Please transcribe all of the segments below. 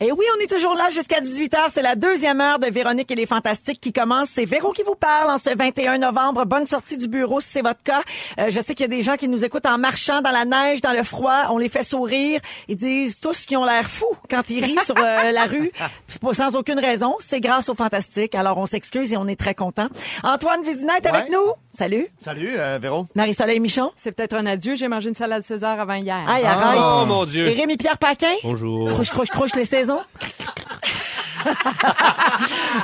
Et oui, on est toujours là jusqu'à 18h. C'est la deuxième heure de Véronique et les Fantastiques qui commence. C'est Véro qui vous parle en ce 21 novembre. Bonne sortie du bureau si c'est votre cas. Euh, je sais qu'il y a des gens qui nous écoutent en marchant dans la neige, dans le froid. On les fait sourire. Ils disent tous qu'ils ont l'air fous quand ils rient sur euh, la rue sans aucune raison. C'est grâce aux Fantastiques. Alors, on s'excuse et on est très content. Antoine Vézina est avec nous. Salut. Salut, euh, Véro. Marie-Soleil Michon. C'est peut-être un adieu. J'ai mangé une salade César avant hier. Aïe, arrête. Oh mon Dieu. Et Rémi-Pierre Paquin? Bonjour. Croche, croche, croche les saisons.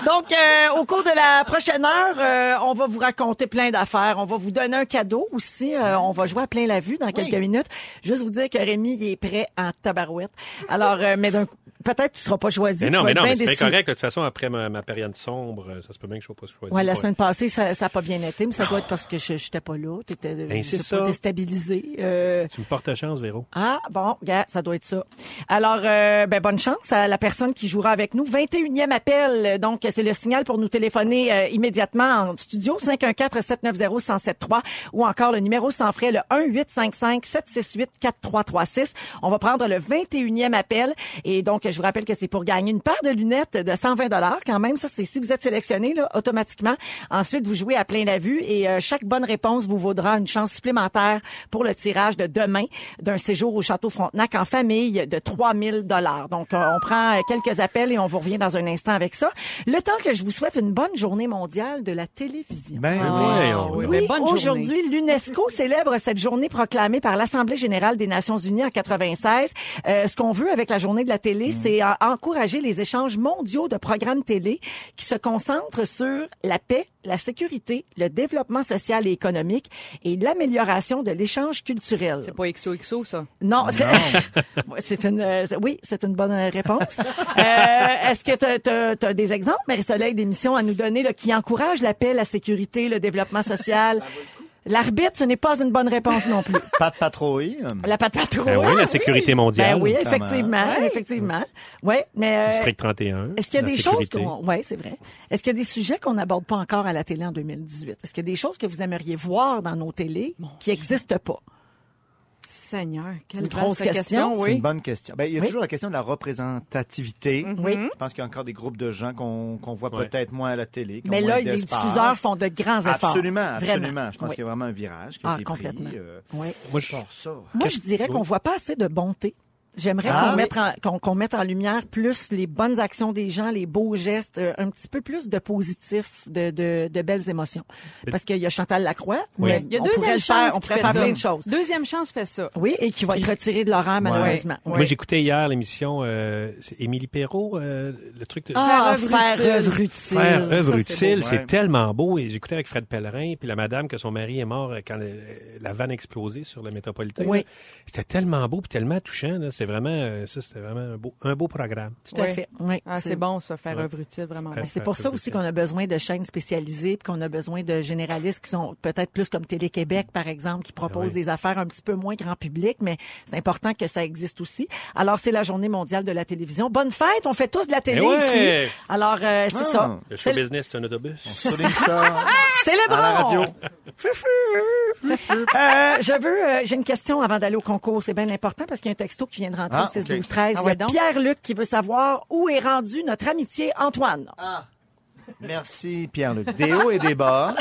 Donc, euh, au cours de la prochaine heure, euh, on va vous raconter plein d'affaires. On va vous donner un cadeau aussi. Euh, on va jouer à plein la vue dans quelques minutes. Juste vous dire que Rémi, il est prêt en tabarouette. Alors, euh, mais d'un- peut-être tu seras pas choisi. Mais tu non, mais non, mais c'est correct. De toute façon, après ma, ma période sombre, euh, ça se peut bien que je sois pas choisi. Ouais, la semaine passée, ça, ça a pas bien été, mais ça doit être parce que je j'étais pas là. Ben, c'est sais pas, ça. déstabilisé. Euh, Tu me portes chance, Véro. Ah, bon, gars, ça doit être ça. Alors, euh, ben, bonne chance à la personne qui jouera avec nous. 21e appel. Donc, c'est le signal pour nous téléphoner euh, immédiatement en studio. 514-790-1073 ou encore le numéro sans frais, le 1-855-768-4336. On va prendre le 21e appel. Et donc, je vous rappelle que c'est pour gagner une paire de lunettes de 120 quand même. Ça, c'est si vous êtes sélectionné, là, automatiquement. Ensuite, vous jouez à plein la vue et euh, chaque bonne réponse vous vaudra une chance supplémentaire pour le tirage de demain d'un séjour au Château Frontenac en famille de 3000 dollars. Donc, euh, on prend euh, quelques appels et on vous revient dans un instant avec ça. Le temps que je vous souhaite une bonne journée mondiale de la télévision. Ben Ah, oui. on- oui, Oui, journée. aujourd'hui, l'UNESCO célèbre cette journée proclamée par l'Assemblée générale des Nations unies en 96. Euh, ce qu'on veut avec la journée de la télé, c'est encourager les échanges mondiaux de programmes télé qui se concentrent sur la paix, la sécurité, le développement social et économique et l'amélioration de l'échange culturel. C'est pas XOXO, ça? Non, c'est une euh, oui, c'est une bonne réponse. Euh, Est-ce que tu as, des exemples, Marie-Soleil, d'émissions à nous donner là, qui encouragent la paix, la sécurité, le développement social? L'arbitre, ce n'est pas une bonne réponse non plus. Pas de patrouille. La patte patrouille. Ben oui, la sécurité mondiale. Ben oui, effectivement, effectivement. Ouais, mais euh, District 31. est-ce qu'il y a des sécurité. choses qu'on ouais, c'est vrai. Est-ce qu'il y a des sujets qu'on n'aborde pas encore à la télé en 2018 Est-ce qu'il y a des choses que vous aimeriez voir dans nos télés qui n'existent pas? Seigneur, quelle une grosse vaste question. C'est une bonne question. Ben, il y a Oui. toujours la question de la représentativité. Oui. Je pense qu'il y a encore des groupes de gens qu'on qu'on voit Ouais. peut-être moins à la télé. Mais là, les diffuseurs font de grands efforts. Absolument, Vraiment. absolument. Je pense Oui. qu'il y a vraiment un virage qui a Ah, été complètement. pris. euh, Oui. Moi, je, ça. Moi, je dirais qu'on voit pas assez de bonté. J'aimerais Ah, qu'on oui. mette, en, qu'on, qu'on mette en lumière plus les bonnes actions des gens, les beaux gestes, euh, un petit peu plus de positif, de, de, de belles émotions. Parce qu'il y a Chantal Lacroix, Oui. mais Il y a on pourrait deuxième le faire, chance on pourrait fait faire ça. plein de choses. Deuxième chance fait ça. Oui, et qui va être retiré de l'horaire, malheureusement. Oui. moi, j'écoutais hier l'émission, euh, c'est Émilie Perrault, euh, le truc de... Ah, Faire œuvre utile. Faire œuvre c'est utile, beau, c'est ouais. tellement beau. Et j'écoutais avec Fred Pellerin, puis la madame que son mari est mort euh, quand le- la vanne a explosé sur le métropolitain. Oui. là. C'était tellement beau puis tellement touchant. là. C'est vraiment, euh, ça, c'était vraiment un beau, un beau programme. Tout à Oui. fait. Oui, Ah, c'est bon, ça, faire œuvre utile, vraiment. C'est pour ça aussi qu'on a besoin de chaînes spécialisées, puis qu'on a besoin de généralistes qui sont peut-être plus comme Télé-Québec, par exemple, qui proposent Oui. des affaires un petit peu moins grand public, mais c'est important que ça existe aussi. Alors, c'est la journée mondiale de la télévision. Bonne fête! On fait tous de la télé Eh ouais! ici. Alors, euh, c'est Ah. ça. Le show business, c'est un autobus. Souligne ça Célébrons! à la radio. Euh, je veux, euh, j'ai une question avant d'aller au concours. C'est bien important parce qu'il y a un texto qui vient de rentrer Ah, au 6 ok. 12 13 Ah Il y a. Pierre-Luc qui veut savoir où est rendu notre amitié Antoine. Ah. Merci, Pierre-Luc. Des hauts et des bas.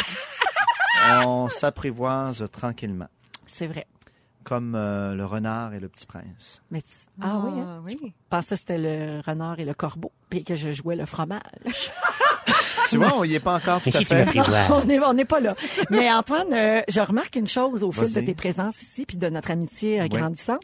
On s'apprivoise tranquillement, C'est vrai. comme euh, le renard et le petit prince. Mais tu- Ah, oui, hein? oui. Je pensais que c'était le renard et le corbeau, puis que je jouais le fromage. Tu vois, on y est pas encore tout à fait. on n'est pas là. Mais Antoine, euh, je remarque une chose au fil de tes présences ici, puis de notre amitié euh, grandissante.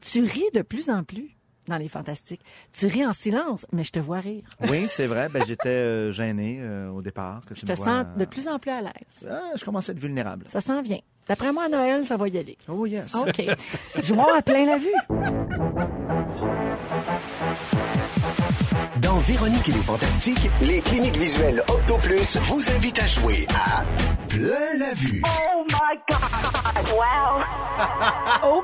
Tu ris de plus en plus. dans les fantastiques. Tu ris en silence, mais je te vois rire. Oui, c'est vrai. Ben, j'étais euh, gêné euh, au départ. Que tu Je te me vois, sens de euh, plus en plus à l'aise. ah, je commence à être vulnérable. Ça s'en vient. D'après moi, à Noël, ça va y aller. Oh yes. OK. Jouons à plein la vue. Dans Véronique et les Fantastiques, les cliniques visuelles OptoPlus vous invitent à jouer à Plein la vue.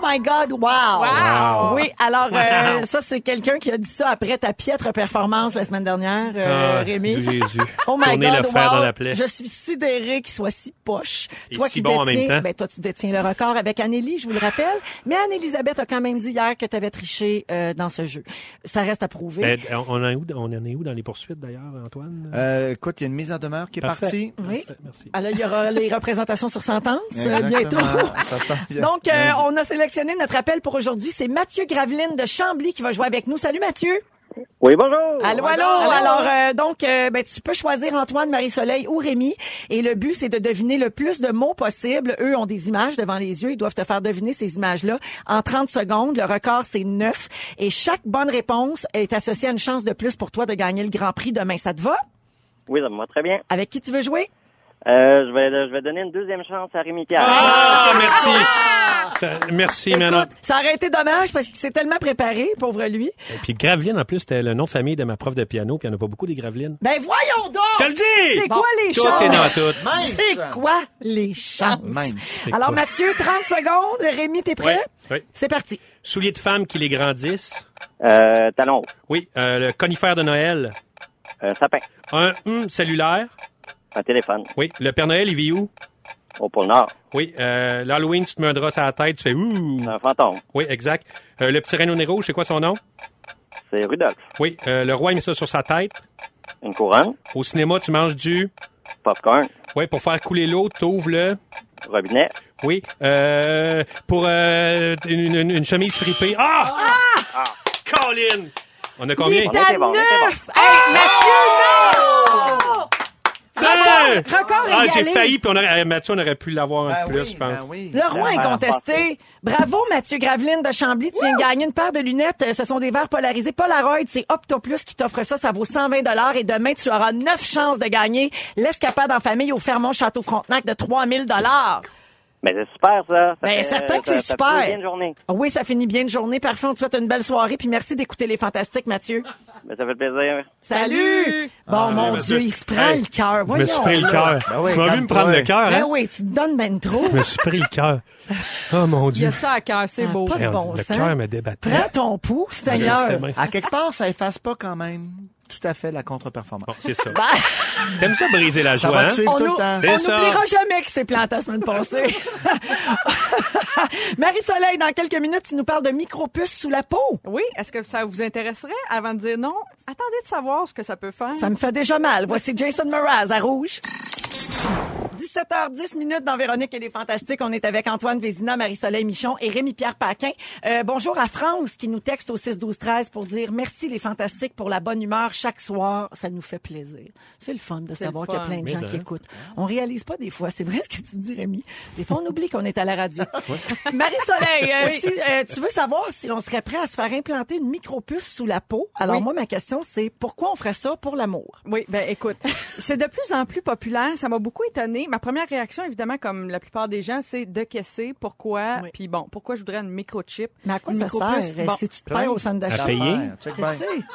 My God, wow! Wow. Oui, alors euh, ça, c'est quelqu'un qui a dit ça après ta piètre performance la semaine dernière, euh, Ah, Rémi. Jésus. Oh my Tournez God, le fer wow. dans la plaie. Je suis sidérée qu'il soit si poche. Et toi si qui bon en détiens, même temps. ben toi tu détiens le record avec Anneli, je vous le rappelle. Mais Anne-Elisabeth a quand même dit hier que tu avais triché euh, dans ce jeu. Ça reste à prouver. Ben, on, en est où, on en est où dans les poursuites d'ailleurs, Antoine? Euh, écoute, il y a une mise en demeure qui est Parfait. partie. oui. Parfait, Merci. Alors, il y aura les représentations sur sentence euh, Exactement. bientôt. Ça sent bien. Donc, euh, on a sélectionné notre appel pour aujourd'hui. C'est Mathieu Graveline de Chambly qui va jouer avec nous. Salut Mathieu. Oui, bonjour. Allô, allô. Allô. Alors, euh, donc, euh, ben, tu peux choisir Antoine, Marie-Soleil ou Rémi. Et le but, c'est de deviner le plus de mots possible. Eux ont des images devant les yeux. Ils doivent te faire deviner ces images-là en 30 secondes. Le record, c'est 9. Et chaque bonne réponse est associée à une chance de plus pour toi de gagner le Grand Prix demain. Ça te va? Oui, ça me va très bien. Avec qui tu veux jouer? Euh, je vais, je vais donner une deuxième chance à Rémi Pierre. Ah, merci. Ça- merci, Manon. Ça aurait été dommage parce qu'il s'est tellement préparé, pauvre lui. Et puis Graveline, en plus, c'était le nom de famille de ma prof de piano, puis il n'y en a pas beaucoup des Gravelines. Ben voyons donc! Je te le dis! C'est quoi les Tout chances? est dans tout. Mince. C'est quoi les chances? Mince. Alors quoi? Mathieu, 30 secondes. Rémi, t'es prêt? Oui, oui. C'est parti. Souliers de femmes qui les grandissent. Euh, talon, Oui, euh, le conifère de Noël. euh, sapin, Un hum cellulaire. Un téléphone, Oui, le Père Noël, il vit où? au pôle Nord, Oui, euh, l'Halloween, tu te mets un drap sur la tête, tu fais ouh. un fantôme, Oui, exact. Euh, le petit Renault Nero, c'est quoi son nom? c'est Rudolph, Oui, euh, le roi, il met ça sur sa tête. une couronne, Au cinéma, tu manges du... popcorn, Oui, pour faire couler l'eau, t'ouvres le... robinet, Oui, euh, pour euh, une, une- une chemise fripée. Ah! Ah! Colin! On a combien? Il On est à était bon, on était neuf! Hey, Mathieu, non! Hey! Record, record Ah, j'ai failli, puis on aurait, euh, Mathieu, on aurait pu l'avoir un Ben plus, oui, je pense. ben oui. Le roi Ah, incontesté. Bravo, Mathieu Graveline de Chambly. Tu viens de gagner une paire de lunettes. Euh, Ce sont des verres polarisés Polaroid. C'est Optoplus qui t'offre ça. Ça vaut 120 Et demain, tu auras neuf chances de gagner l'escapade en famille au Fermont Château Frontenac de 3000 Mais c'est super, ça. ça Ben, certain que ça- c'est ça super. finit bien une journée. Oui, ça finit bien une journée. Parfait. On te souhaite une belle soirée. Puis merci d'écouter les fantastiques, Mathieu. Mais ça fait plaisir. Salut! Bon, mon Mathieu. Dieu, il se prend Hey, le cœur. Je me suis pris le cœur. Ben oui, tu m'as vu me prendre le cœur, Ben hein? oui, tu te donnes ben trop. Je me suis pris le cœur. Oh, mon Il y Dieu. a ça à cœur, c'est Ah, beau. pas de bon le cœur me débattait. Prends ton pouls, Seigneur. À quelque part, ça efface pas quand même tout à fait la contre-performance. Bon, c'est ça. Ben, T'aimes ça briser la Ça joie, va hein? te suivre on tout nous- le temps. C'est on ça. n'oubliera jamais qu'il s'est planté la semaine passée. Marie-Soleil, dans quelques minutes, tu nous parles de micropuces sous la peau. Oui, est-ce que ça vous intéresserait avant de dire non? Attendez de savoir ce que ça peut faire? Ça me fait déjà mal. Voici Jason Mraz à Rouge. 17h10 minutes dans Véronique et les Fantastiques. On est avec Antoine Vézina, Marie-Soleil Michon et Rémi-Pierre Paquin. Euh, bonjour à France qui nous texte au 6-12-13 pour dire merci les Fantastiques pour la bonne humeur chaque soir. Ça nous fait plaisir. C'est le fun de savoir qu'il y a plein de Mais gens ça. qui écoutent. On réalise pas des fois. C'est vrai ce que tu dis, Rémi. Des fois, on oublie qu'on est à la radio. Marie-Soleil, euh, si, euh, tu veux savoir si on serait prêt à se faire implanter une micropuce sous la peau? Alors Oui. moi, ma question, c'est pourquoi on ferait ça pour l'amour? Oui, ben écoute, c'est de plus en plus populaire. Ça m'a beaucoup étonné. Ma première réaction, évidemment, comme la plupart des gens, c'est de caisser. Pourquoi? Oui. Puis bon, pourquoi je voudrais une microchip? Mais à quoi Une ça sert? Bon, si tu te perds au centre d'achat. À payer?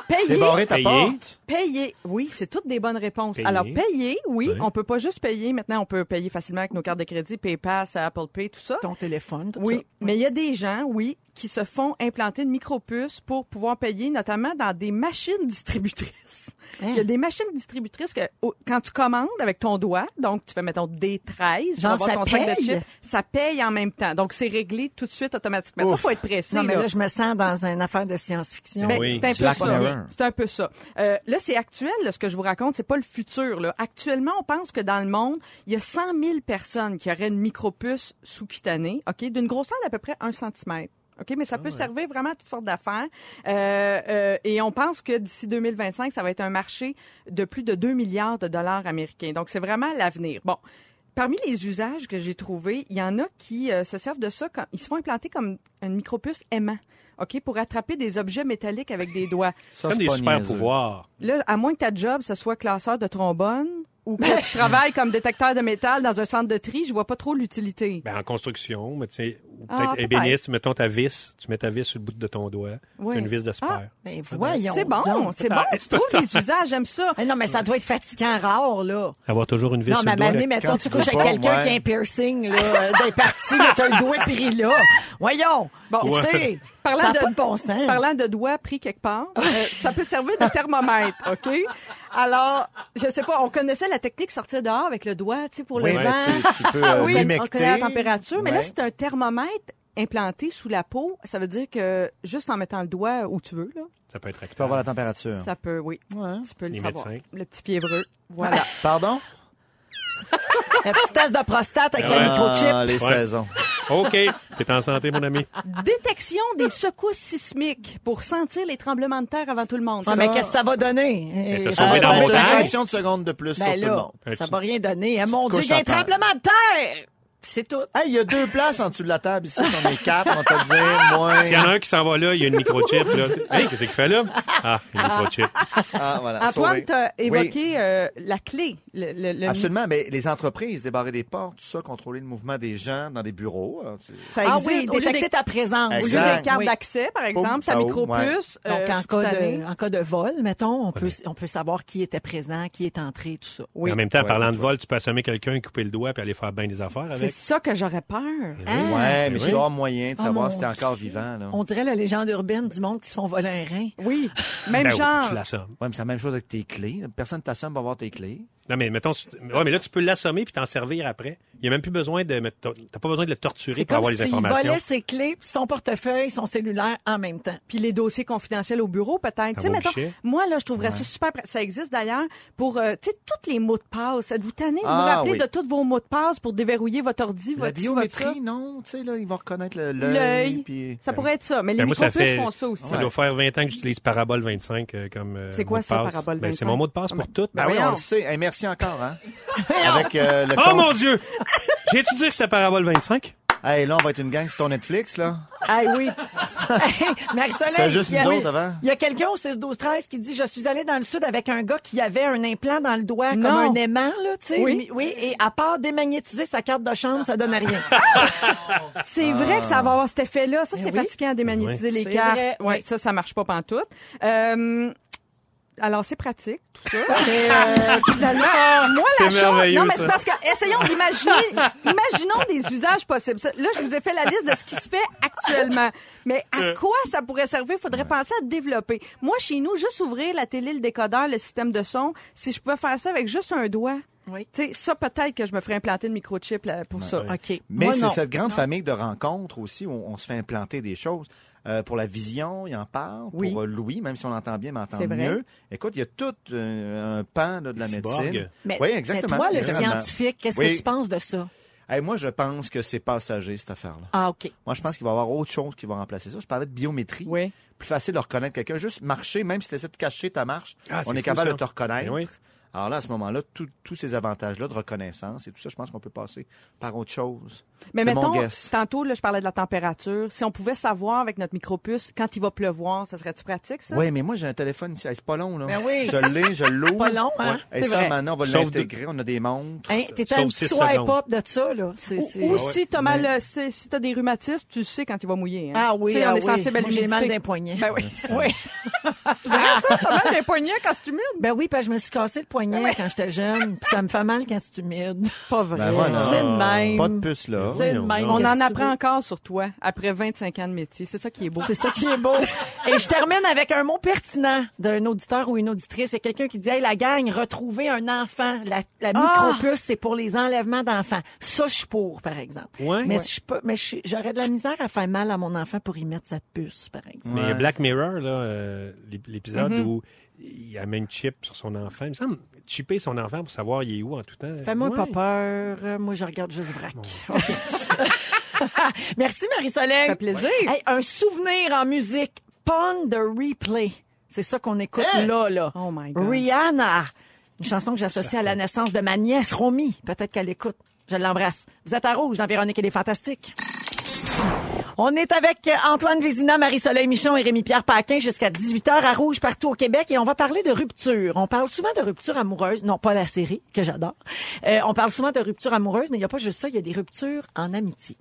Payer. Débarrer ta Payer. porte? Payer, oui, c'est toutes des bonnes réponses. Payer. Alors, payer, oui, Oui. on peut pas juste payer. Maintenant, on peut payer facilement avec nos cartes de crédit, PayPass, Apple Pay, tout ça. Ton téléphone, tout Oui, ça. mais il y a des gens, oui, qui se font implanter une micropuce pour pouvoir payer, notamment dans des machines distributrices. Hein? Il y a des machines distributrices que quand tu commandes avec ton doigt, donc tu fais mettons D13 Genre, pour avoir ça ton sac de paye? chips, ça paye en même temps. Donc c'est réglé tout de suite automatiquement. Ça Ouf. faut être précis. Non, mais là. là, je me sens dans une affaire de science-fiction. Ben, Oui. c'est un peu Black ça. C'est un peu ça. Euh, là, c'est actuel, là, ce que je vous raconte, c'est pas le futur. Là. Actuellement, on pense que dans le monde, il y a 100 000 personnes qui auraient une micropuce sous-cutanée, ok, d'une grosseur d'à peu près 1 cm. OK, mais ça peut servir vraiment à toutes sortes d'affaires. Euh, euh, et on pense que d'ici 2025, ça va être un marché de plus de 2 milliards de dollars américains. Donc, c'est vraiment l'avenir. Bon. parmi les usages que j'ai trouvés, il y en a qui euh, se servent de ça quand ils se font implanter comme une micropuce aimant. OK, pour attraper des objets métalliques avec des doigts. Ça, Comme c'est des super pouvoirs. Là, à moins que ta job, ce soit classeur de trombone ou que tu travailles comme détecteur de métal dans un centre de tri, je vois pas trop l'utilité. Ben, en construction, mais tu sais, ou Ah, peut-être ébéniste, mettons ta vis, tu mets ta vis sur le bout de ton doigt, Oui. tu as une vis de spare. Ben voyons. C'est bon, c'est bon. Tu trouves les usages, j'aime ça. Eh non, mais ça doit être fatigant rare, là. Avoir toujours une vis Non, sur mais à le doigt. un moment donné, mettons, quand tu couches avec quelqu'un ouais. qui a un piercing, là, euh, des parties, t'as le doigt pris là. Voyons. Bon, Ouais. tu sais, Parlant de- pas de bon sens. Parlant de doigts pris quelque part, euh, ça peut servir de thermomètre, OK? Alors, je sais pas, on connaissait la technique sortir dehors avec le doigt, tu sais, pour Oui, le mais vent. tu, tu peux euh, oui, on connaît la température, mais là, c'est un thermomètre implanté sous la peau. Ça veut dire que juste en mettant le doigt où tu veux, là, Ça peut être Tu peux avoir la température. ça peut, oui, Ouais. tu peux le Les savoir. médecins. Le petit fiévreux. Voilà. Pardon? Un petit test de prostate avec Ouais. un microchip. Ah, les saisons. OK, t'es en santé, mon ami. Détection des secousses sismiques pour sentir les tremblements de terre avant tout le monde. Ah, mais qu'est-ce que ça va donner? Mais t'as Eh, sauvé dans mon une fraction de seconde de plus sur Ben tout le monde. ça va rien donner. hein. Mon Dieu, il y a un tremblement de terre! C'est tout. Hey, il y a deux places en dessous de la table ici. On est quatre, on va te dire. Moi. S'il y en a un qui s'en va là, il y a une microchip. Là. Hey, qu'est-ce qu'il fait là? Ah, une microchip. Ah, voilà. Antoine, t'as Oui. évoqué euh, la clé. Le, le- le- Absolument, mais les entreprises, débarrer des portes, tout ça, contrôler le mouvement des gens dans des bureaux. c'est- Ça Ah existe. oui, Au lieu détecter des- ta présence. Au lieu des cartes Oui. d'accès, par exemple, ta micropuce. Donc, euh, en, cas de, en cas de vol, mettons, on peut, on peut savoir qui était présent, qui est entré, tout ça. Oui. En même temps, Ouais, parlant de ouais. vol, tu peux assommer quelqu'un, couper le doigt puis aller faire bien des affaires avec. Ça que j'aurais peur. Hein? Ouais, mais oui. doit y avoir moyen de Ah, savoir si t'es encore vivant. Là. On dirait la légende urbaine du monde qui se font voler un rein. Oui, même Ben oui, genre. tu l'assommes. Ouais, mais c'est la même chose avec tes clés. Personne t'assomme va voir tes clés. Non, mais mettons, ouais, mais là, tu peux l'assommer puis t'en servir après. Il n'y a même plus besoin de mettre, t'as pas besoin de le torturer pour comme avoir les informations. volait ses clés, son portefeuille, son cellulaire en même temps. Puis les dossiers confidentiels au bureau, peut-être. Tu sais, moi, là, je trouverais ça super. Ça existe d'ailleurs pour, euh, tu sais, tous les mots de passe. Êtes-vous tanné de vous Ah, rappeler oui. de tous vos mots de passe pour déverrouiller votre ordi, La votre votre ça? biométrie, non? Tu sais, là, ils vont reconnaître le- L'œil. Puis... Ça pourrait être ça. Mais les Ben, ça micropuces fait, font ça aussi. ça doit faire 20 ans que j'utilise Parabole 25 euh, comme euh, C'est quoi mot de ça. Parabole Ben, c'est 25? mon mot de passe pour tout. Ben oui, on le sait. Hey, merci encore, hein. Avec euh, le Oh compte- mon Dieu! J'ai-tu dire que c'est Parabole 25? Hey, là, on va être une gang sur ton Netflix, là. Ah oui. Marie-Soleil, C'était juste il y a- nous autres avant. Il y a quelqu'un au 6 12 13 qui dit je suis allé dans le sud avec un gars qui avait un implant dans le doigt Non. comme un aimant là, tu sais. Oui. Oui, et à part démagnétiser sa carte de chambre, ça donne rien. C'est vrai que ça va avoir cet effet-là. Ça, Ben c'est oui. fatigant à démagnétiser les C'est cartes. vrai, Ouais, oui. ça, ça marche pas pantoute. Euh, alors, c'est pratique, tout ça. Mais, euh, finalement, moi, la chose... Non, mais c'est parce que, essayons d'imaginer, imaginons des usages possibles. Là, je vous ai fait la liste de ce qui se fait actuellement. Mais à Euh. quoi ça pourrait servir? Faudrait penser à développer. Moi, chez nous, juste ouvrir la télé, le décodeur, le système de son, si je pouvais faire ça avec juste un doigt, Oui. tu sais, ça, peut-être que je me ferais implanter une microchip là, pour ça. OK. Mais c'est cette grande famille de rencontres aussi où on se fait implanter des choses. Euh, pour la vision, il en parle. Oui. Pour euh, Louis, même si on l'entend bien, mais entend C'est vrai. mieux. Écoute, il y a tout euh, un pan là, de la Cyborg. médecine. Mais, oui, exactement. mais toi, le scientifique, qu'est-ce Oui. que tu penses de ça? Hey, moi, je pense que c'est passager, cette affaire-là. Ah, OK. Moi, je pense qu'il va y avoir autre chose qui va remplacer ça. Je parlais de biométrie. Oui. Plus facile de reconnaître quelqu'un. Juste marcher, même si tu essaies de cacher ta marche, Ah, on est fou, capable ça. de te reconnaître. Alors là, à ce moment-là, tous ces avantages-là de reconnaissance et tout ça, je pense qu'on peut passer par autre chose. Mais C'est mon mettons, guess. tantôt, là, je parlais de la température. Si on pouvait savoir avec notre micropuce quand il va pleuvoir, ça serait-tu pratique, ça? Oui, mais moi, j'ai un téléphone ici. Hey, C'est pas long, là. Ben oui. Je l'ai, je l'ouvre. Pas long, hein? Et C'est ça, vrai. maintenant, on va l'intégrer. On a des montres. Hein, T'es un petit swipe secondes. up de ça, là. Ou, ouais. si t'as mal, euh, si, si t'as des rhumatismes, tu sais quand il va mouiller. Hein? Ah oui, Tu sais, ah on est oui. sensible à Moi, j'ai l'humidité. mal d'un poignet. Ben oui. Oui. Tu verras ça, t'as mal d'un poignet quand c'est humide? Ben oui, parce que je me suis cassé le poignet quand j'étais jeune, puis ça me fait mal quand c'est humide. Pas vrai. Ben voilà. C'est de même. Pas de puce, là. C'est de même. On en apprend encore sur toi après 25 ans de métier. C'est ça qui est beau. C'est ça qui est beau. Et je termine avec un mot pertinent d'un auditeur ou une auditrice. C'est quelqu'un qui dit, hey, la gang, retrouver un enfant. La, la Ah! micropuce, c'est pour les enlèvements d'enfants. Ça, je suis pour, par exemple. Ouais. Mais Ouais. je peux, mais j'aurais de la misère à faire mal à mon enfant pour y mettre sa puce, par exemple. Mais il y a Ouais. Black Mirror, là, euh, l'ép- l'épisode Mm-hmm. où il a même chip sur son enfant. Il me semble chipper son enfant pour savoir il est où en tout temps. Fais-moi Ouais. pas peur. Moi, je regarde juste vrac. Merci, Marie-Soleil. Ça fait plaisir. Hey, un souvenir en musique. Pond de replay. C'est ça qu'on écoute là, là. Oh my God. Rihanna. Une chanson que j'associe à la naissance de ma nièce Romy. Peut-être qu'elle écoute. Je l'embrasse. Vous êtes à Rouge dans Véronique et les Fantastiques. On est avec Antoine Vézina, Marie-Soleil Michon et Rémi-Pierre Paquin jusqu'à 18h à Rouge partout au Québec et on va parler de rupture. On parle souvent de rupture amoureuse, non pas la série que j'adore. Euh, on parle souvent de rupture amoureuse, mais il n'y a pas juste ça, il y a des ruptures en amitié.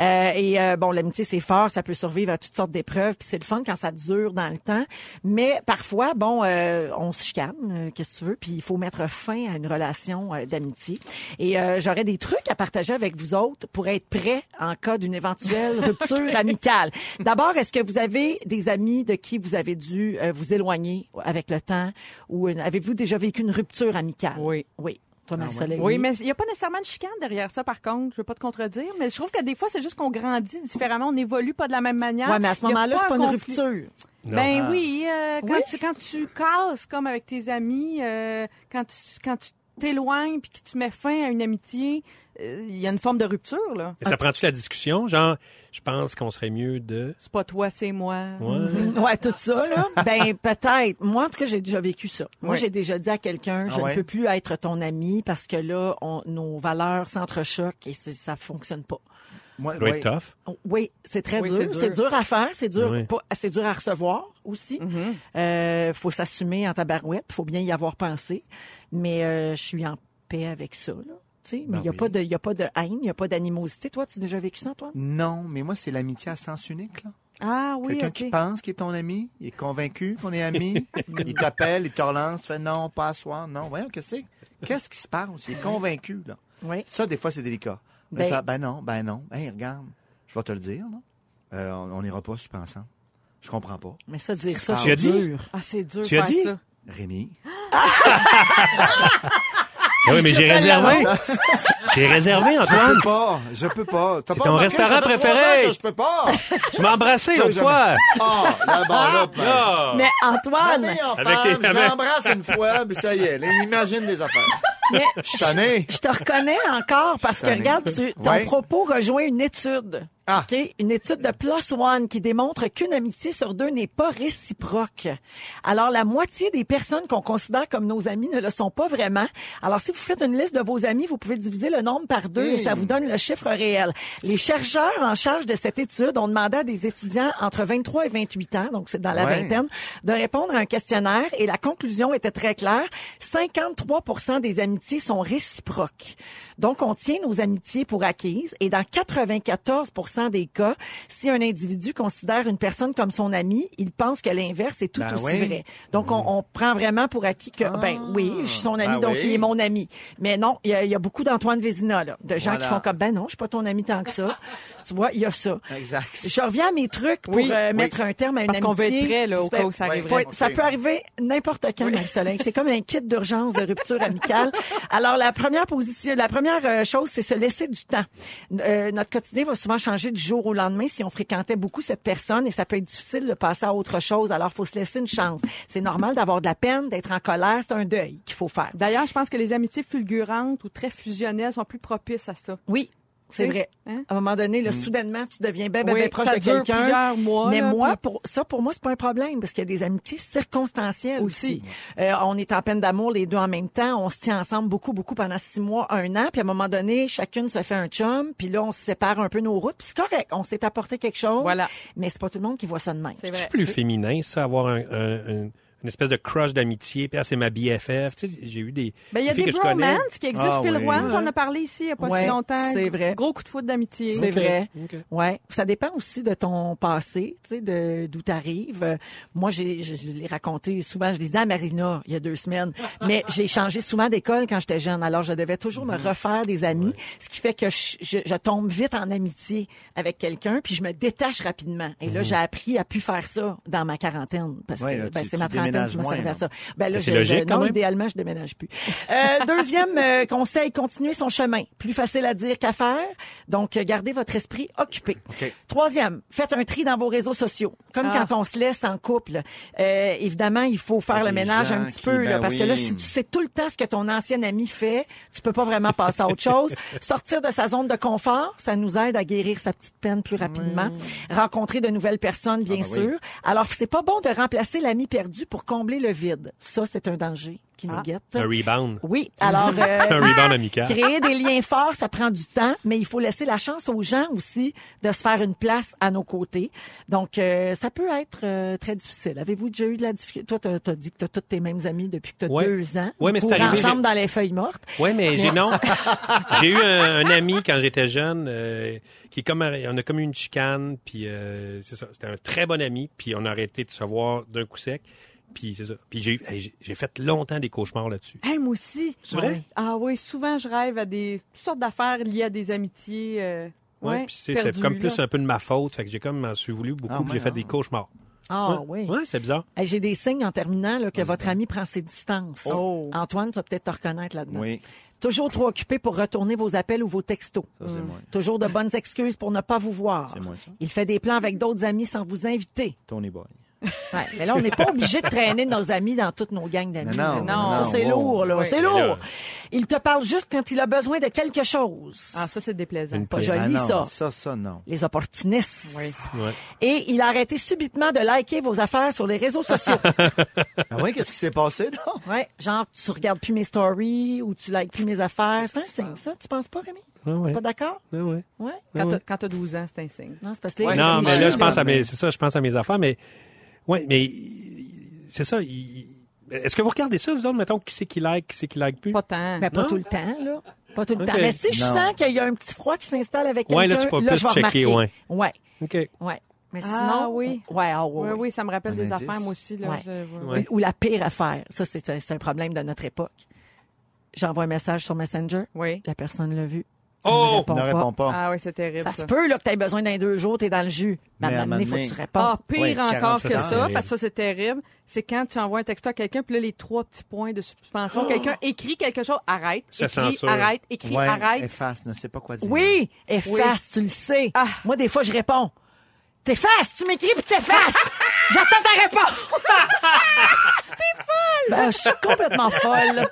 Euh, et euh, bon, l'amitié c'est fort, ça peut survivre à toutes sortes d'épreuves, puis c'est le fun quand ça dure dans le temps. Mais parfois, bon, euh, on se chicane, euh, qu'est-ce que tu veux, puis il faut mettre fin à une relation euh, d'amitié. Et j'aurais des trucs à partager avec vous autres pour être prêt en cas d'une éventuelle rupture amicale. D'abord, est-ce que vous avez des amis de qui vous avez dû euh, vous éloigner avec le temps ou une- avez-vous déjà vécu une rupture amicale? Oui. Oui. Toi, Marie-Soleil. Oui, mais il n'y a pas nécessairement de chicane derrière ça, par contre. Je veux pas te contredire, mais je trouve que des fois, c'est juste qu'on grandit différemment, on n'évolue pas de la même manière. Ouais, mais à ce moment-là, c'est un pas une conflit. rupture. Non. Ben Ah. oui, euh, quand, Oui? Tu, quand tu casses comme avec tes amis, euh, quand tu quand tu t'éloignes puis que tu mets fin à une amitié, euh, il y a une forme de rupture là. Mais ça prend-tu la discussion? Genre, je pense qu'on serait mieux de... C'est pas toi, c'est moi. Ouais. Ouais, tout ça, là. Ben, peut-être. Moi, en tout cas, j'ai déjà vécu ça. Moi, Oui. j'ai déjà dit à quelqu'un, je Ah ouais? ne peux plus être ton ami parce que là, on- nos valeurs s'entrechoquent et ça fonctionne pas. Moi, Ça doit ouais. être tough. Oui, c'est très Oui, dur. c'est dur. À faire, c'est dur, Oui. c'est dur à recevoir aussi. Mhm. Euh, faut s'assumer en tabarouette, faut bien y avoir pensé. Mais euh, je suis en paix avec ça, là. Mais il Ben n'y a, oui. pas de- y a pas de haine, il n'y a pas d'animosité. Toi, tu as déjà vécu ça, Antoine? Non, mais moi, c'est l'amitié à sens unique, là. Ah oui, Quelqu'un qui pense qu'il est ton ami, il est convaincu qu'on est amis, il t'appelle, il te relance, tu fais non, pas à soir, non, voyons, qu'est-ce que c'est? Qu'est-ce qui se passe? Il est convaincu, là. Oui. Ça, des fois, c'est délicat. Ben- Ben, ben non, ben non. Hey, regarde, je vais te le dire, là. Euh, on n'ira pas super ensemble. Je comprends pas. Mais ça, dire ça, c'est as dit? dur. Ah, c'est dur Tu as dit? ça. Rémi. Ah oui, mais j'ai réservé. J'ai réservé, Je Antoine. peux pas, je peux pas. C'est ton remarqué, restaurant fait préféré. Je peux pas. Tu m'as embrassé l'autre fois. Ah, là, bon, là, ben, Ah. Mais Antoine, Avec femme, tes- je l'embrasse une fois, puis ça y est, là, il imagine des affaires. Mais Je te reconnais encore parce que regarde, tu, ton Ouais. propos rejoint une étude. Ah. OK? Une étude de Plus One qui démontre qu'une amitié sur deux n'est pas réciproque. Alors, la moitié des personnes qu'on considère comme nos amis ne le sont pas vraiment. Alors, si vous faites une liste de vos amis, vous pouvez diviser le nombre par deux et ça vous donne le chiffre réel. Les chercheurs en charge de cette étude ont demandé à des étudiants entre 23 et 28 ans, donc c'est dans la Ouais. vingtaine, de répondre à un questionnaire et la conclusion était très claire. 53 des amitiés sont réciproques. Donc, on tient nos amitiés pour acquises et dans 94 des cas, si un individu considère une personne comme son ami, il pense que l'inverse est tout Ben aussi oui. vrai. Donc, on, on prend vraiment pour acquis que, ben oui, je suis son ami, Ben donc oui. il est mon ami. Mais non, il y y a beaucoup d'Antoine Vézina, là, de gens Voilà. qui font comme, ben non, je suis pas ton ami tant que ça. Tu vois, il y a ça. Exact. Je reviens à mes trucs pour Oui, euh, oui. mettre un terme à une Parce qu'on veut amitié. être prêt, là, au cas où ça arriverait. être- Ça peut arriver n'importe quand, Marie-Soleil. C'est comme un kit d'urgence de rupture amicale. Alors, la première position, la première euh, chose, c'est se laisser du temps. Euh, notre quotidien va souvent changer du jour au lendemain si on fréquentait beaucoup cette personne et ça peut être difficile de passer à autre chose. Alors, faut se laisser une chance. C'est normal d'avoir de la peine, d'être en colère. C'est un deuil qu'il faut faire. D'ailleurs, je pense que les amitiés fulgurantes ou très fusionnelles sont plus propices à ça. Oui. C'est vrai. hein? À un moment donné, là, soudainement, tu deviens bien, bien, Oui, bien proche ça de dure quelqu'un. plusieurs mois, Mais là, moi, puis- pour ça, pour moi, c'est pas un problème parce qu'il y a des amitiés circonstancielles aussi. Aussi. Euh, on est en peine d'amour les deux en même temps. On se tient ensemble beaucoup, beaucoup pendant six mois, un an. Puis à un moment donné, chacune se fait un chum. Puis là, on se sépare un peu nos routes. Puis c'est correct. On s'est apporté quelque chose. Voilà. Mais c'est pas tout le monde qui voit ça de même. C'est plus féminin, ça, avoir un, un- un- une espèce de crush d'amitié. Puis, ah, c'est ma BFF. Tu sais, j'ai eu des, Ben, il y a des bromances qui existent. Ah, Phil oui. Rouen, j'en ai parlé ici il n'y a pas Ouais, si longtemps. c'est vrai. Gros coup de foot d'amitié. C'est vrai. ok. Ouais, ça dépend aussi de ton passé, tu sais, de d'où t'arrives. Euh, Moi, j'ai, je, je l'ai raconté souvent. Je l'ai dit à Marina il y a deux semaines. Mais j'ai changé souvent d'école quand j'étais jeune. Alors, je devais toujours me refaire des amis, ce qui fait que je, je- je tombe vite en amitié avec quelqu'un, puis je me détache rapidement. Et là, j'ai appris à plus faire ça dans ma quarantaine, parce Ouais, que ben, c'est ma trentaine déménages moins, à ça? Ben là, C'est je- logique, quand non, même. idéalement, je déménage plus. Euh, deuxième euh, conseil, continuer son chemin. Plus facile à dire qu'à faire. Donc, euh, gardez votre esprit occupé. Troisième, faites un tri dans vos réseaux sociaux. Comme Ah. quand on se laisse en couple. Euh, évidemment, il faut faire le ménage un petit qui- peu. là, ben parce que là, oui. si tu sais tout le temps ce que ton ancien ami fait, tu peux pas vraiment passer à autre chose. Sortir de sa zone de confort, ça nous aide à guérir sa petite peine plus rapidement. Rencontrer de nouvelles personnes, bien Ah, ben oui. sûr. Alors, c'est pas bon de remplacer l'ami perdu pour combler le vide. Ça, c'est un danger. qui nous Ah. guettent. Un rebound. Oui, alors... euh, Un rebound amical. Créer des liens forts, ça prend du temps, mais il faut laisser la chance aux gens aussi de se faire une place à nos côtés. Donc, euh, ça peut être euh, très difficile. Avez-vous déjà eu de la difficulté? Toi, t'as as dit que t'as tous tes mêmes amis depuis que t'as Ouais. deux ans. Ouais, mais c'est arrivé, ensemble j'ai- dans les feuilles mortes. Ouais, mais j'ai non. j'ai eu un, un ami quand j'étais jeune euh, qui est comme on a comme eu une chicane, puis euh, c'est ça. C'était un très bon ami, puis on a arrêté de se voir d'un coup sec. Puis c'est ça. Puis j'ai hey, j'ai- j'ai fait longtemps des cauchemars là-dessus. Hey, moi aussi. C'est vrai? Ah oui, souvent je rêve à des toutes sortes d'affaires liées à des amitiés. euh, Ouais, c'est comme plus un peu de ma faute, fait que j'ai comme m'en suis voulu beaucoup, Ah, puis j'ai fait ah. des cauchemars. Ah ouais. oui. Ouais, c'est bizarre. Hey, J'ai des signes en terminant là, que votre ami prend ses distances. Oh. Antoine, tu vas peut-être te reconnaître là-dedans. Oui, Toujours trop occupé pour retourner vos appels ou vos textos. ça, c'est moi. Toujours de bonnes excuses pour ne pas vous voir. C'est moi, ça. Il fait des plans avec d'autres amis sans vous inviter. Tony Boy. Ouais, mais là, on n'est pas obligé de traîner nos amis dans toutes nos gangs d'amis. Non, non, ça, c'est wow. lourd, là. Oui. C'est lourd. Il te parle juste quand il a besoin de quelque chose. Ah, ça, c'est déplaisant. Une Pas joli, Ah ça. Ça, ça, non. Les opportunistes. Oui. Ouais. Et il a arrêté subitement de liker vos affaires sur les réseaux sociaux. Ah oui, qu'est-ce qui s'est passé, non? ouais, genre, tu regardes plus mes stories ou tu likes plus mes affaires. C'est un signe, ça. Tu penses pas, Rémi? Ah ouais. Pas d'accord? Ah ouais. Ouais. Quand quand t'as 12 ans, c'est un signe. Non, c'est parce que Non, mais là, je pense à mais- mes, c'est ça, je pense à mes affaires, mais, ouais, mais, c'est ça, il- est-ce que vous regardez ça, vous autres, mettons, qui c'est qui like, qui c'est qui like plus? Pas tant. Ben, pas Non? tout le temps, là. Pas tout le temps. Mais si je Non. sens qu'il y a un petit froid qui s'installe avec quelqu'un, Ouais, là, tu peux là, plus je vais checker, ouais. Ouais, OK. ouais. Mais Ah, sinon, oui. Ouais, ah, ouais, Oui, ouais. oui, ça me rappelle Un des indice? affaires, moi aussi. Là, Ouais. Je- ouais. Ouais. Ou la pire affaire. Ça, c'est un, c'est un problème de notre époque. J'envoie un message sur Messenger. Oui. La personne l'a vu. Oh! Ne répond réponds pas. Ah oui, c'est terrible. Ça Ça, se peut là, que tu aies besoin d'un deux jours, tu es dans le jus. Mais, Mais à un moment donné, un faut que tu réponds. Ah, pire Oui, encore 40, que ça, parce que ça, c'est terrible. C'est quand tu envoies un texto à quelqu'un, puis là, les trois petits points de suspension. Quelqu'un écrit quelque chose, arrête, Ça écrit, arrête, écrit, Ouais, arrête. efface, ne sais pas quoi dire. Oui, efface, tu le sais. Ah. Moi, des fois, je réponds. T'effaces, tu m'écris puis t'effaces. J'attends ta réponse. T'es folle. Ben, je suis complètement folle.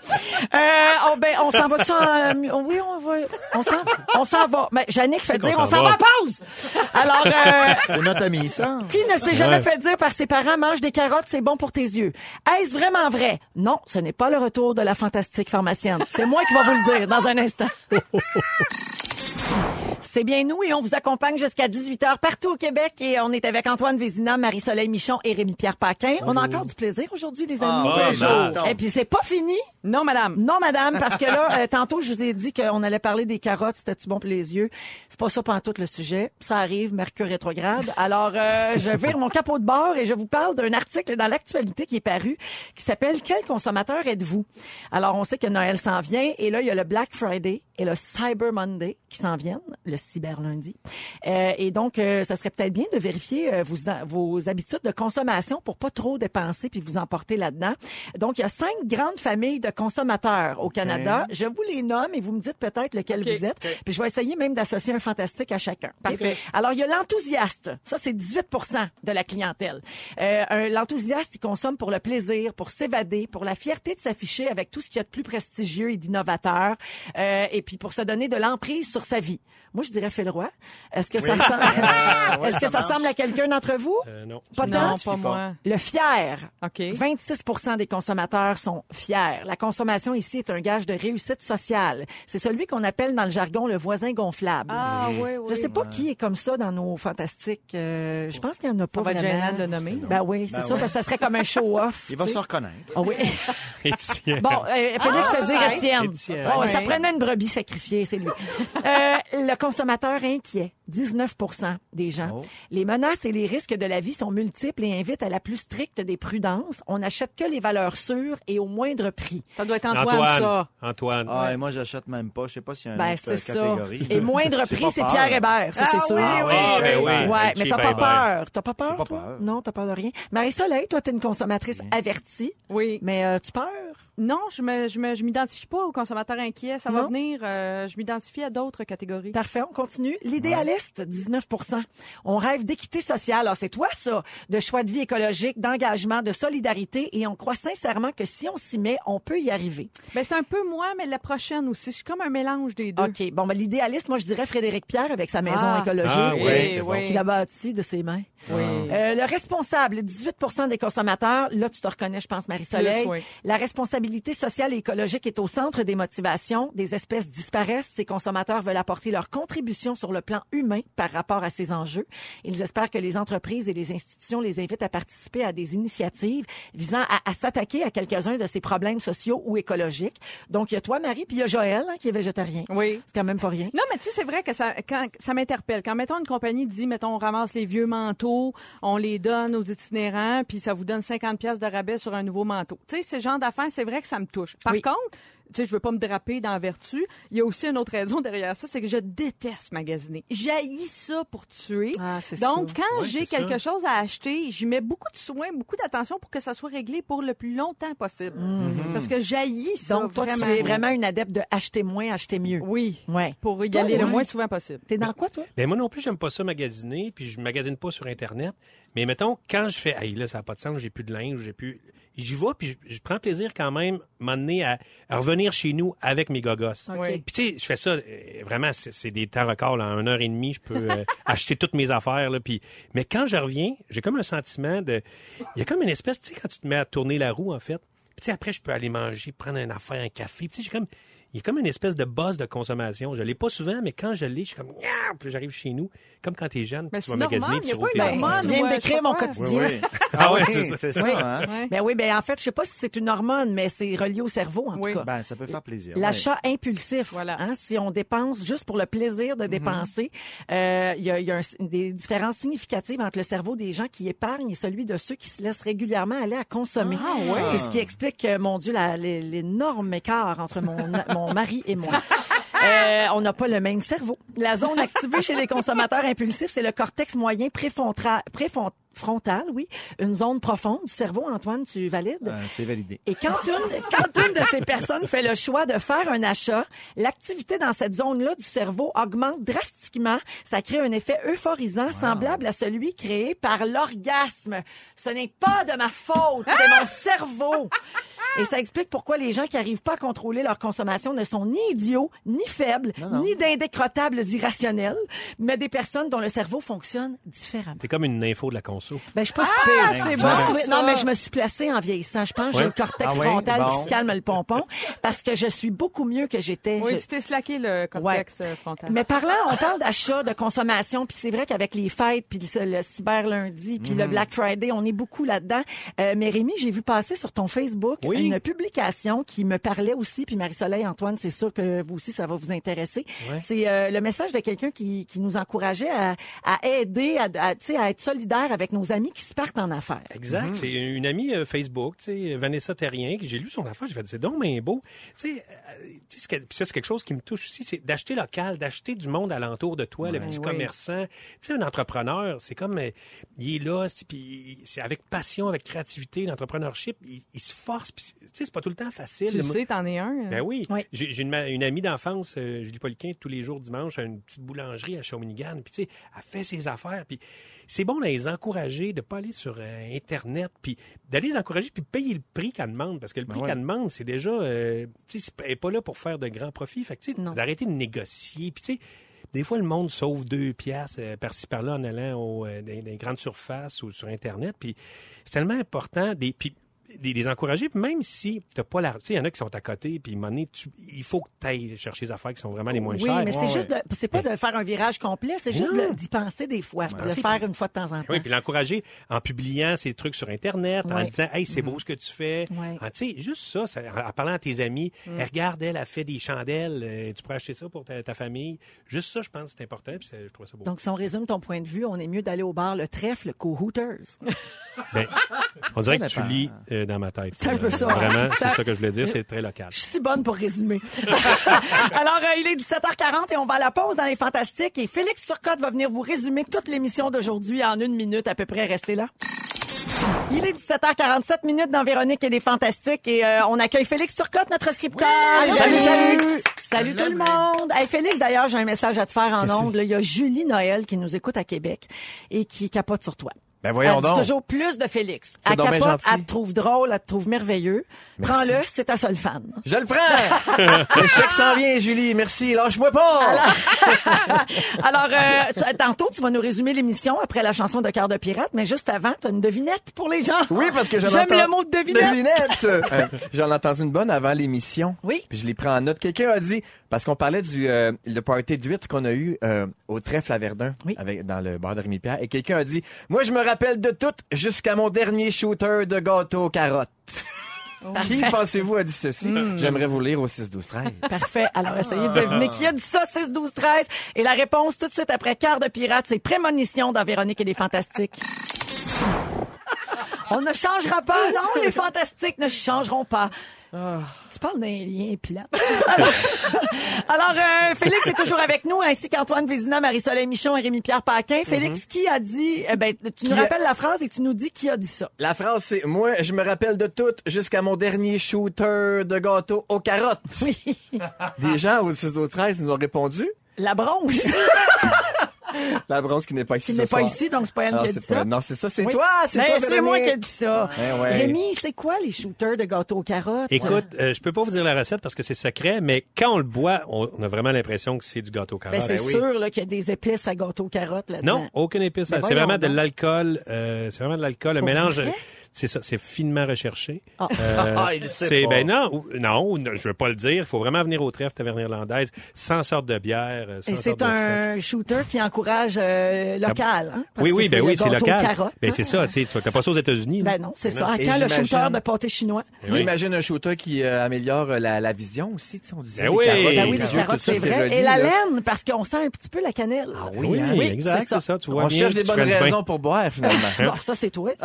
Euh, on, ben, on s'en va-tu en... Oui, on va... On s'en, on s'en va. Mais Jannick fait qu'on dire, on s'en s'en va va. en pause. Alors, euh, C'est notre ami, ça. qui ne s'est jamais Ouais. fait dire par ses parents, mange des carottes, c'est bon pour tes yeux. Est-ce vraiment vrai? Non, ce n'est pas le retour de la fantastique pharmacienne. C'est moi qui vais vous le dire dans un instant. C'est bien nous et on vous accompagne jusqu'à 18h partout au Québec et on est avec Antoine Vézina, Marie-Soleil Michon et Rémi-Pierre Paquin. On a encore du plaisir aujourd'hui, les amis. Ah, Tous les jours. ben, Et puis c'est pas fini. Non, madame. Non, madame, parce que là, euh, tantôt, je vous ai dit qu'on allait parler des carottes, c'était-tu bon pour les yeux? C'est pas ça tout le sujet. Ça arrive, Mercure rétrograde. Alors, euh, je vire mon capot de bord et je vous parle d'un article dans l'actualité qui est paru, qui s'appelle « Quel consommateur êtes-vous? » Alors, on sait que Noël s'en vient et là, il y a le Black Friday et le Cyber Monday qui s'en viennent, le Cyber Lundi. Euh, et donc, euh, ça serait peut-être bien de vérifier euh, vos, vos habitudes de consommation pour pas trop dépenser puis vous emporter là-dedans. Donc, il y a cinq grandes familles de consommateurs au Canada. Je vous les nomme et vous me dites peut-être lequel vous êtes. Puis je vais essayer même d'associer un fantastique à chacun. Parfait. Alors, il y a l'enthousiaste. Ça, c'est 18% de la clientèle. Euh, l'enthousiaste, il consomme pour le plaisir, pour s'évader, pour la fierté de s'afficher avec tout ce qu'il y a de plus prestigieux et d'innovateur, euh, et puis pour se donner de l'emprise sur sa vie. Moi, je dirais Phil Roy. Est-ce que ça ressemble, ouais, est-ce que ça ça marche. ressemble à quelqu'un d'entre vous? Euh, non. Pas Non, tant? pas moi. Le fier. OK. 26% des consommateurs sont fiers. La consommation ici est un gage de réussite sociale. C'est celui qu'on appelle dans le jargon le voisin gonflable. Ah, oui, oui. Je sais pas qui est comme ça dans nos fantastiques. Euh, je pense qu'il y en a pas Ça va être vraiment. gênant de le nommer. Ben oui, c'est Ben ça, ouais. parce que ça serait comme un show-off. Il va se reconnaître. Ah oui. Étienne. Bon, euh, Félix Ah, veut dire ouais. Étienne. Étienne. Oh, Ça prenait une brebis sacrifiée, c'est lui. Euh, le consommateur inquiet, 19% des gens. Oh. Les menaces et les risques de la vie sont multiples et invitent à la plus stricte des prudences. On n'achète que les valeurs sûres et au moindre prix. Ça doit être Antoine, Antoine. ça. Antoine. Ah, et moi, j'achète même pas. Je sais pas s'il y a une Ben, autre c'est ça. catégorie. Et moindre prix, c'est peur. Pierre Hébert, ça, Ah c'est sûr. oui, Ah oui, Ah, ben oui. Ouais, Le mais t'as pas peur. T'as pas peur, pas toi? peur. Non, t'as peur de rien. Marie-Soleil, toi, t'es une consommatrice avertie, Oui. mais euh, tu peurs? Non, je me, je me, je m'identifie pas aux consommateurs inquiets. Ça va venir. euh, je m'identifie à d'autres catégories. Parfait, on continue. L'idéaliste, 19% On rêve d'équité sociale. Alors, c'est toi, ça, de choix de vie écologique, d'engagement, de solidarité, et on croit sincèrement que si on s'y met, on peut y arriver. Ben, c'est un peu moi, mais la prochaine aussi. Je suis comme un mélange des deux. OK. Bon, ben, l'idéaliste, moi, je dirais Frédéric Pierre avec sa maison Ah. écologique. Ah, oui, c'est bon. oui. Qu'il a bâti de ses mains. Oui. Euh, le responsable, 18% des consommateurs, là, tu te reconnais, je pense, Marie-Soleil. Plus, oui. La responsabilité sociale et écologique est au centre des motivations. Des espèces disparaissent. Ces consommateurs veulent apporter leur contribution sur le plan humain par rapport à ces enjeux. Ils espèrent que les entreprises et les institutions les invitent à participer à des initiatives visant à, à s'attaquer à quelques-uns de ces problèmes sociaux ou écologiques. Donc, il y a toi, Marie, puis il y a Joël, hein, qui est végétarien. Oui. C'est quand même pas rien. Non, mais tu sais, c'est vrai que ça, quand, ça m'interpelle. Quand, mettons, une compagnie dit, mettons, on ramasse les vieux manteaux, on les donne aux itinérants, puis ça vous donne 50 pièces de rabais sur un nouveau manteau. Tu sais, ce genre d'affaires, c'est vrai que ça me touche. Par Oui. contre, tu sais, je veux pas me draper dans la vertu. Il y a aussi une autre raison derrière ça, c'est que je déteste magasiner. J'haïs ça pour tuer. Ah, Donc, ça. quand j'ai quelque ça. chose à acheter, j'y mets beaucoup de soin, beaucoup d'attention pour que ça soit réglé pour le plus longtemps possible. Parce que j'haïs ça. Donc, toi, vraiment. tu es vraiment une adepte de acheter moins, acheter mieux. Oui. Ouais. Pour y aller le moins souvent possible. T'es dans quoi, toi? Ben moi non plus, j'aime pas ça magasiner, puis je magasine pas sur Internet. Mais mettons, quand je fais, hey, là, ça n'a pas de sens, j'ai plus de linge, j'ai plus. J'y vais, puis je, je prends plaisir quand même, m'emmener à, à revenir chez nous avec mes gogos. OK. Oui. Puis tu sais, je fais ça, euh, vraiment, c'est des temps records. Là. En une heure et demie, je peux euh, acheter toutes mes affaires. Là, puis... Mais quand je reviens, j'ai comme un sentiment de... Il y a comme une espèce, tu sais, quand tu te mets à tourner la roue, en fait. Puis tu sais, après, je peux aller manger, prendre une affaire, un café. Puis tu sais, j'ai comme... Il y a comme une espèce de buzz de consommation. Je l'ai pas souvent, mais quand je l'ai, je suis comme... Puis j'arrive chez nous, comme quand t'es jeune, Mais puis tu vas magasiner, puis y a tu pas roules tes une affaires. hormone, Tu viens de décrire mon sais pas. quotidien. Ah oui, c'est ça. Oui. hein? Ouais. Ben oui, ben en fait, je sais pas si c'est une hormone, mais c'est relié au cerveau, en Oui. tout cas. Ben, ça peut faire plaisir. L'achat impulsif. Voilà. Hein, si on dépense juste pour le plaisir Mm-hmm. de dépenser, euh, il y a, il y a un- des différences significatives entre le cerveau des gens qui épargnent et celui de ceux qui se laissent régulièrement aller à consommer. Ah, ouais. C'est ce qui explique, mon Dieu, l'énorme écart entre mon, mon mari et moi. Euh, on n'a pas le même cerveau. La zone activée chez les consommateurs impulsifs, c'est le cortex moyen préfrontal, préfrontal, oui, une zone profonde du cerveau. Antoine, tu valides? Euh, c'est validé. Et quand une, quand une de ces personnes fait le choix de faire un achat, l'activité dans cette zone-là du cerveau augmente drastiquement. Ça crée un effet euphorisant semblable à celui créé par l'orgasme. Ce n'est pas de ma faute, c'est mon cerveau. Et ça explique pourquoi les gens qui arrivent pas à contrôler leur consommation ne sont ni idiots, ni faibles, Non, non. ni d'indécrottables irrationnels, mais des personnes dont le cerveau fonctionne différemment. T'es comme une info de la conso. Ben, je suis pas si pire. c'est bon. Non, mais je me suis placée en vieillissant. Je pense que j'ai le cortex Ah oui? frontal qui se calme le pompon parce que je suis beaucoup mieux que j'étais. Oui, Je- tu t'es slacké le cortex euh, frontal. Mais parlant, on parle d'achat, de consommation, puis c'est vrai qu'avec les fêtes, puis le, cyber lundi, puis Mhm. le Black Friday, on est beaucoup là-dedans. Euh, mais Rémi, j'ai vu passer sur ton Facebook Oui. Une publication qui me parlait aussi, puis Marie-Soleil, Antoine, c'est sûr que vous aussi, ça va vous intéresser. Ouais. C'est euh, le message de quelqu'un qui, qui nous encourageait à, à aider, à, à, tu sais, à être solidaire avec nos amis qui se partent en affaires. Exact. C'est une amie euh, Facebook, tu sais, Vanessa Terrien, que j'ai lu son affaire, j'ai fait, c'est donc bien beau. Tu sais, euh, c'est quelque chose qui me touche aussi, c'est d'acheter local, d'acheter du monde alentour de toi, le petit oui. commerçant. Tu sais, un entrepreneur, c'est comme, euh, il est là, c'est- puis c'est avec passion, avec créativité, l'entrepreneurship, il, il se force, puis c'est- tu sais, c'est pas tout le temps facile. tu le sais, t'en es un. euh. Ben oui. Oui. J'ai une, une amie d'enfance, euh, Julie Poliquin, tous les jours dimanche, à une petite boulangerie à Shawinigan. Puis, tu sais, elle fait ses affaires. Puis, c'est bon de les encourager, de pas aller sur euh, Internet, puis d'aller les encourager, puis payer le prix qu'elle demande. Parce que le prix ouais. qu'elle demande, c'est déjà... euh, tu sais, c'est- elle n'est pas là pour faire de grands profits. Fait que, tu sais, Non. d'arrêter de négocier. Puis, tu sais, des fois, le monde sauve deux piastres euh, par-ci par-là en allant au, euh, dans, dans les grandes surfaces ou sur Internet. Puis, c'est tellement important. Des, puis, des, des encourager, même si t'as pas la... Tu sais, il y en a qui sont à côté, puis tu- il faut que tu ailles chercher les affaires qui sont vraiment les moins Oui, chères. mais c'est Ouais, juste de, c'est pas de faire un virage complet, c'est juste d'y penser des fois, de le faire une fois de temps en temps. Oui, puis l'encourager en publiant ces trucs sur Internet, en Ouais. disant Hey, c'est beau ce que tu fais. Ouais. Ah, tu sais, juste ça, ça- en parlant à tes amis, Hey, regarde, elle a fait des chandelles, euh, tu pourrais acheter ça pour ta, ta famille. Juste ça, je pense que c'est important, puis je trouve ça beau. Donc, si on résume ton point de vue, on est mieux d'aller au bar Le Trèfle qu'au Hooters. Ben, on dirait que tu lis euh, dans ma tête. C'est un peu ça. Vraiment, c'est ça que je voulais dire, c'est très local. Je suis si bonne pour résumer. Alors, euh, il est 17h40 et on va à la pause dans les Fantastiques. Et Félix Turcotte va venir vous résumer toute l'émission d'aujourd'hui en une minute à peu près. Restez là. Il est 17h47 minutes dans Véronique et les Fantastiques et euh, on accueille Félix Turcotte, notre scripteur. Salut, salut! Félix! Salut tout le monde! Hey, Félix, d'ailleurs, j'ai un message à te faire en ondes. là. Il y a Julie Noël qui nous écoute à Québec et qui capote sur toi. Ben voyons elle dit donc. toujours plus de Félix. Elle donc bien capote, gentil. elle te trouve drôle, elle te trouve merveilleux. Prends-le, c'est ta seule fan. Je le prends! le chèque s'en vient, Julie. Merci. Lâche-moi pas! Alors, euh, tu- tantôt, tu vas nous résumer l'émission après la chanson de Cœur de Pirate, mais juste avant, tu as une devinette pour les gens. Oui, parce que j'en J'aime entends- le mot de devinette. Devinette! Euh, J'en ai entendu une bonne avant l'émission. Oui. Puis je l'ai pris en note. Quelqu'un a dit, parce qu'on parlait du euh, le party 8 qu'on a eu euh, au trèfle à Verdun, Oui. avec, dans le bar de Rémi-Pierre, et quelqu'un a dit, moi je me rappelle de tout jusqu'à mon dernier shooter de gâteau aux carottes. Qui pensez-vous a dit ceci? J'aimerais vous lire au 6-12-13. Parfait. Alors, essayez de deviner qui a dit ça, 6, 12, 13. Et la réponse, tout de suite après Cœur de Pirate, c'est Prémonition dans Véronique et les Fantastiques. On ne changera pas, non, les Fantastiques ne changeront pas. Tu parles d'un lien plate. Alors, euh, Félix est toujours avec nous, ainsi qu'Antoine Vézina, Marie-Soleil Michon et Rémi-Pierre Paquin. Félix, qui a dit... eh ben, tu nous rappelles la phrase et tu nous dis qui a dit ça. La phrase, c'est, moi je me rappelle de tout jusqu'à mon dernier shooter de gâteau aux carottes. Oui. Des gens au 6-12-13 nous ont répondu. La bronze, La bronze qui n'est pas ici qui n'est pas soir. ici, donc c'est pas elle qui a c'est dit pas- ça. Non, c'est ça, c'est Oui. toi, c'est Ben, toi, c'est moi qui ai dit ça. Eh ouais. Rémi, c'est quoi les shooters de gâteau aux carottes? Écoute, euh, je peux pas vous dire la recette parce que c'est secret, mais quand on le boit, on, a vraiment l'impression que c'est du gâteau Ben, carotte. c'est oui. sûr là, qu'il y a des épices à gâteau aux carottes là-dedans. Non, aucune épice. Ben, c'est voyons vraiment de l'alcool. euh, c'est vraiment de l'alcool. Un Pour mélange. C'est ça, c'est finement recherché. Ah. Euh, Ah, il sait c'est pas. ben non, non, je veux pas le dire. Il faut vraiment venir au trèfle taverne irlandaise, sans sorte de bière, euh, sans Et c'est un shooter qui encourage euh, local. Hein, parce Oui, que oui, ben oui, c'est local. carottes, Ben hein. c'est ça, tu sais, tu n'as pas ça aux États-Unis. Ben non, c'est Ben ça. À quand le shooter de pâté chinois? Ben oui. J'imagine un shooter qui euh, améliore la, la vision aussi, tu sais, on disait. Ben les oui. carottes, Ben oui, les carottes, c'est vrai. Et la laine, parce qu'on sent un petit peu la cannelle. Ah Oui, Oui, exact, c'est ça. Tu vois On cherche des bonnes raisons pour boire, finalement. Bon, ça, c'est toi.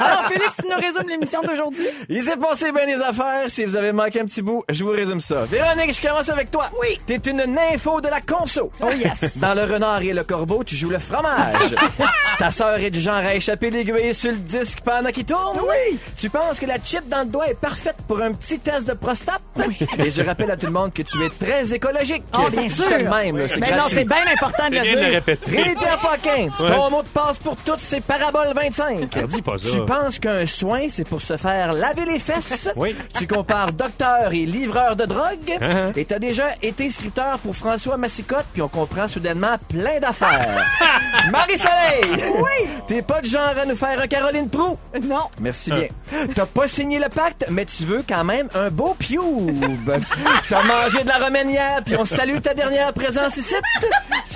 Alors, Félix, tu nous résumes l'émission d'aujourd'hui? Il s'est passé bien des affaires. Si vous avez manqué un petit bout, je vous résume ça. Véronique, je commence avec toi. Oui. T'es une nympho de la conso. Oh yes. Dans le renard et le corbeau, tu joues le fromage. Ta sœur est du genre à échapper l'aiguille sur le disque pendant qu'il tourne. Oui. Tu penses que la chip dans le doigt est parfaite pour un petit test de prostate? Et je rappelle à tout le monde que tu es très écologique. Oh, bien sûr. Même, là, Mais non, c'est bien important de le dire. répéter. Rémi-Pierre Paquin, ton mot de passe pour toutes, c'est parabole 25. Ah, dis pas ça. Tu penses qu'un soin, c'est pour se faire laver les fesses? Oui. Tu compares docteur et livreur de drogue? Uh-huh. Et t'as déjà été scripteur pour François Massicotte, puis on comprend soudainement plein d'affaires. Marie-Soleil! Oui! T'es pas de genre à nous faire un Caroline Prou? Non. Merci bien. T'as pas signé le pacte, mais tu veux quand même un beau pioube. T'as mangé de la romaine hier, puis on salue ta dernière présence ici.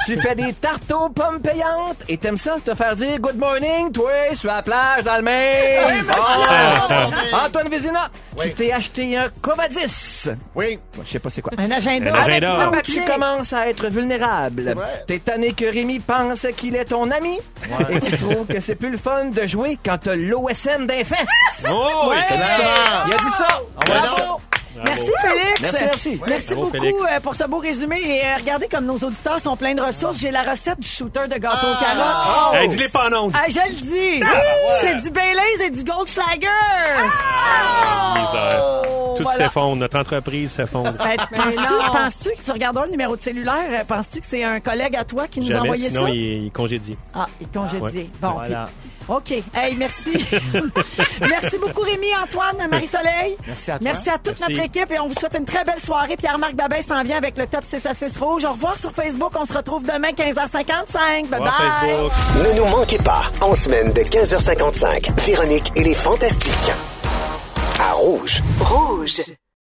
Tu fais des tartes aux pommes payantes et t'aimes ça te faire dire good morning, toi, sur la plage dans le. Antoine Vézina, tu t'es acheté un Covadis. Oui. Je sais pas c'est quoi. Un agenda. Un agenda. Avec Nous, nos tu commences à être vulnérable. vrai. T'es tanné que Rémi pense qu'il est ton ami. Et tu trouves que c'est plus le fun de jouer quand t'as l'OSM d'un fesses. Oh, oui, Ouais. t'as dit ça. Il a dit ça. Bravo. Merci Merci, Félix. merci. Merci Bravo, beaucoup Félix. euh, pour ce beau résumé. Et euh, regardez comme nos auditeurs sont pleins de ressources. J'ai la recette du shooter de gâteau aux carottes. Hey, dis-les pas en ondes. Ah, je le dis. C'est du Baileys et du Goldschlager. Misère. Tout voilà. s'effondre. Notre entreprise s'effondre. Ben, penses-tu, non. penses-tu que tu regarderas le numéro de cellulaire? euh, Penses-tu que c'est un collègue à toi qui nous a envoyé sinon ça? il, il congédie. Ah, il est congédié. Bon. Voilà. OK. Hey, merci. merci beaucoup, Rémi, Antoine, Marie-Soleil. Merci à toi. Merci à toute Merci. notre équipe et on vous souhaite une très belle soirée. Pierre-Marc Babin s'en vient avec le top 6 à 6 rouge. Au revoir sur Facebook. On se retrouve demain 15h55. Bye Au bye. revoir, Facebook. Ne nous manquez pas, en semaine de 15h55, Véronique et les Fantastiques. À Rouge. Rouge.